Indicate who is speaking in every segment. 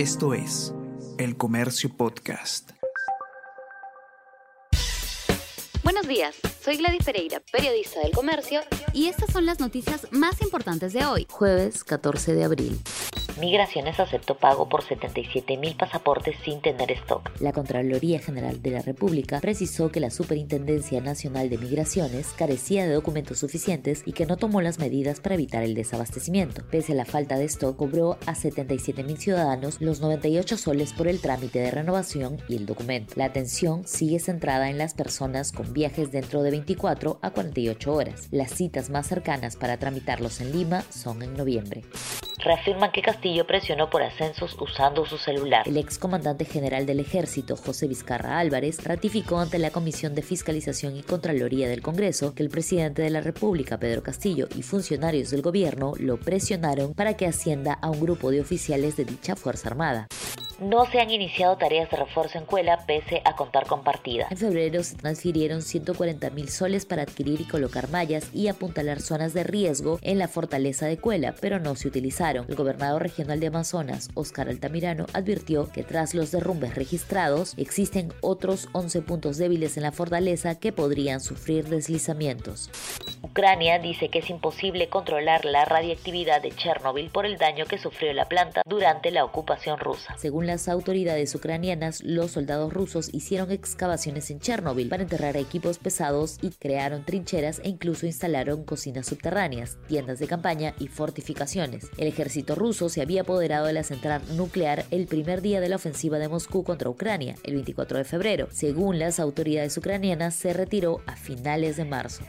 Speaker 1: Esto es El Comercio Podcast.
Speaker 2: Buenos días, soy Gladys Pereira, periodista del Comercio, y estas son las noticias más importantes de hoy, jueves 14 de abril.
Speaker 3: Migraciones aceptó pago por 77 mil pasaportes sin tener stock.
Speaker 4: La Contraloría General de la República precisó que la Superintendencia Nacional de Migraciones carecía de documentos suficientes y que no tomó las medidas para evitar el desabastecimiento. Pese a la falta de stock, cobró a 77 mil ciudadanos los 98 soles por el trámite de renovación y el documento. La atención sigue centrada en las personas con viajes dentro de 24 a 48 horas. Las citas más cercanas para tramitarlos en Lima son en noviembre
Speaker 3: reafirman que Castillo presionó por ascensos usando su celular.
Speaker 4: El excomandante general del ejército, José Vizcarra Álvarez, ratificó ante la Comisión de Fiscalización y Contraloría del Congreso que el presidente de la República, Pedro Castillo, y funcionarios del gobierno lo presionaron para que ascienda a un grupo de oficiales de dicha Fuerza Armada
Speaker 3: no se han iniciado tareas de refuerzo en Cuela pese a contar con partida.
Speaker 4: En febrero se transfirieron 140 mil soles para adquirir y colocar mallas y apuntalar zonas de riesgo en la fortaleza de Cuela, pero no se utilizaron. El gobernador regional de Amazonas, Oscar Altamirano, advirtió que tras los derrumbes registrados existen otros 11 puntos débiles en la fortaleza que podrían sufrir deslizamientos.
Speaker 3: Ucrania dice que es imposible controlar la radiactividad de Chernobyl por el daño que sufrió la planta durante la ocupación rusa.
Speaker 4: Según las autoridades ucranianas, los soldados rusos hicieron excavaciones en Chernobyl para enterrar equipos pesados y crearon trincheras e incluso instalaron cocinas subterráneas, tiendas de campaña y fortificaciones. El ejército ruso se había apoderado de la central nuclear el primer día de la ofensiva de Moscú contra Ucrania, el 24 de febrero. Según las autoridades ucranianas, se retiró a finales de marzo.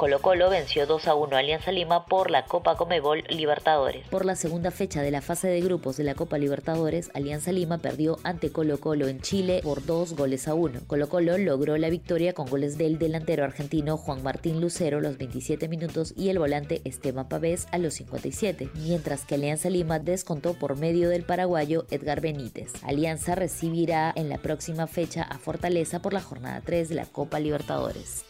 Speaker 3: Colo Colo venció 2 a 1 a Alianza Lima por la Copa Comebol Libertadores.
Speaker 4: Por la segunda fecha de la fase de grupos de la Copa Libertadores, Alianza Lima perdió ante Colo Colo en Chile por 2 goles a 1. Colo Colo logró la victoria con goles del delantero argentino Juan Martín Lucero los 27 minutos y el volante Esteban Pavés a los 57, mientras que Alianza Lima descontó por medio del paraguayo Edgar Benítez. Alianza recibirá en la próxima fecha a Fortaleza por la jornada 3 de la Copa Libertadores.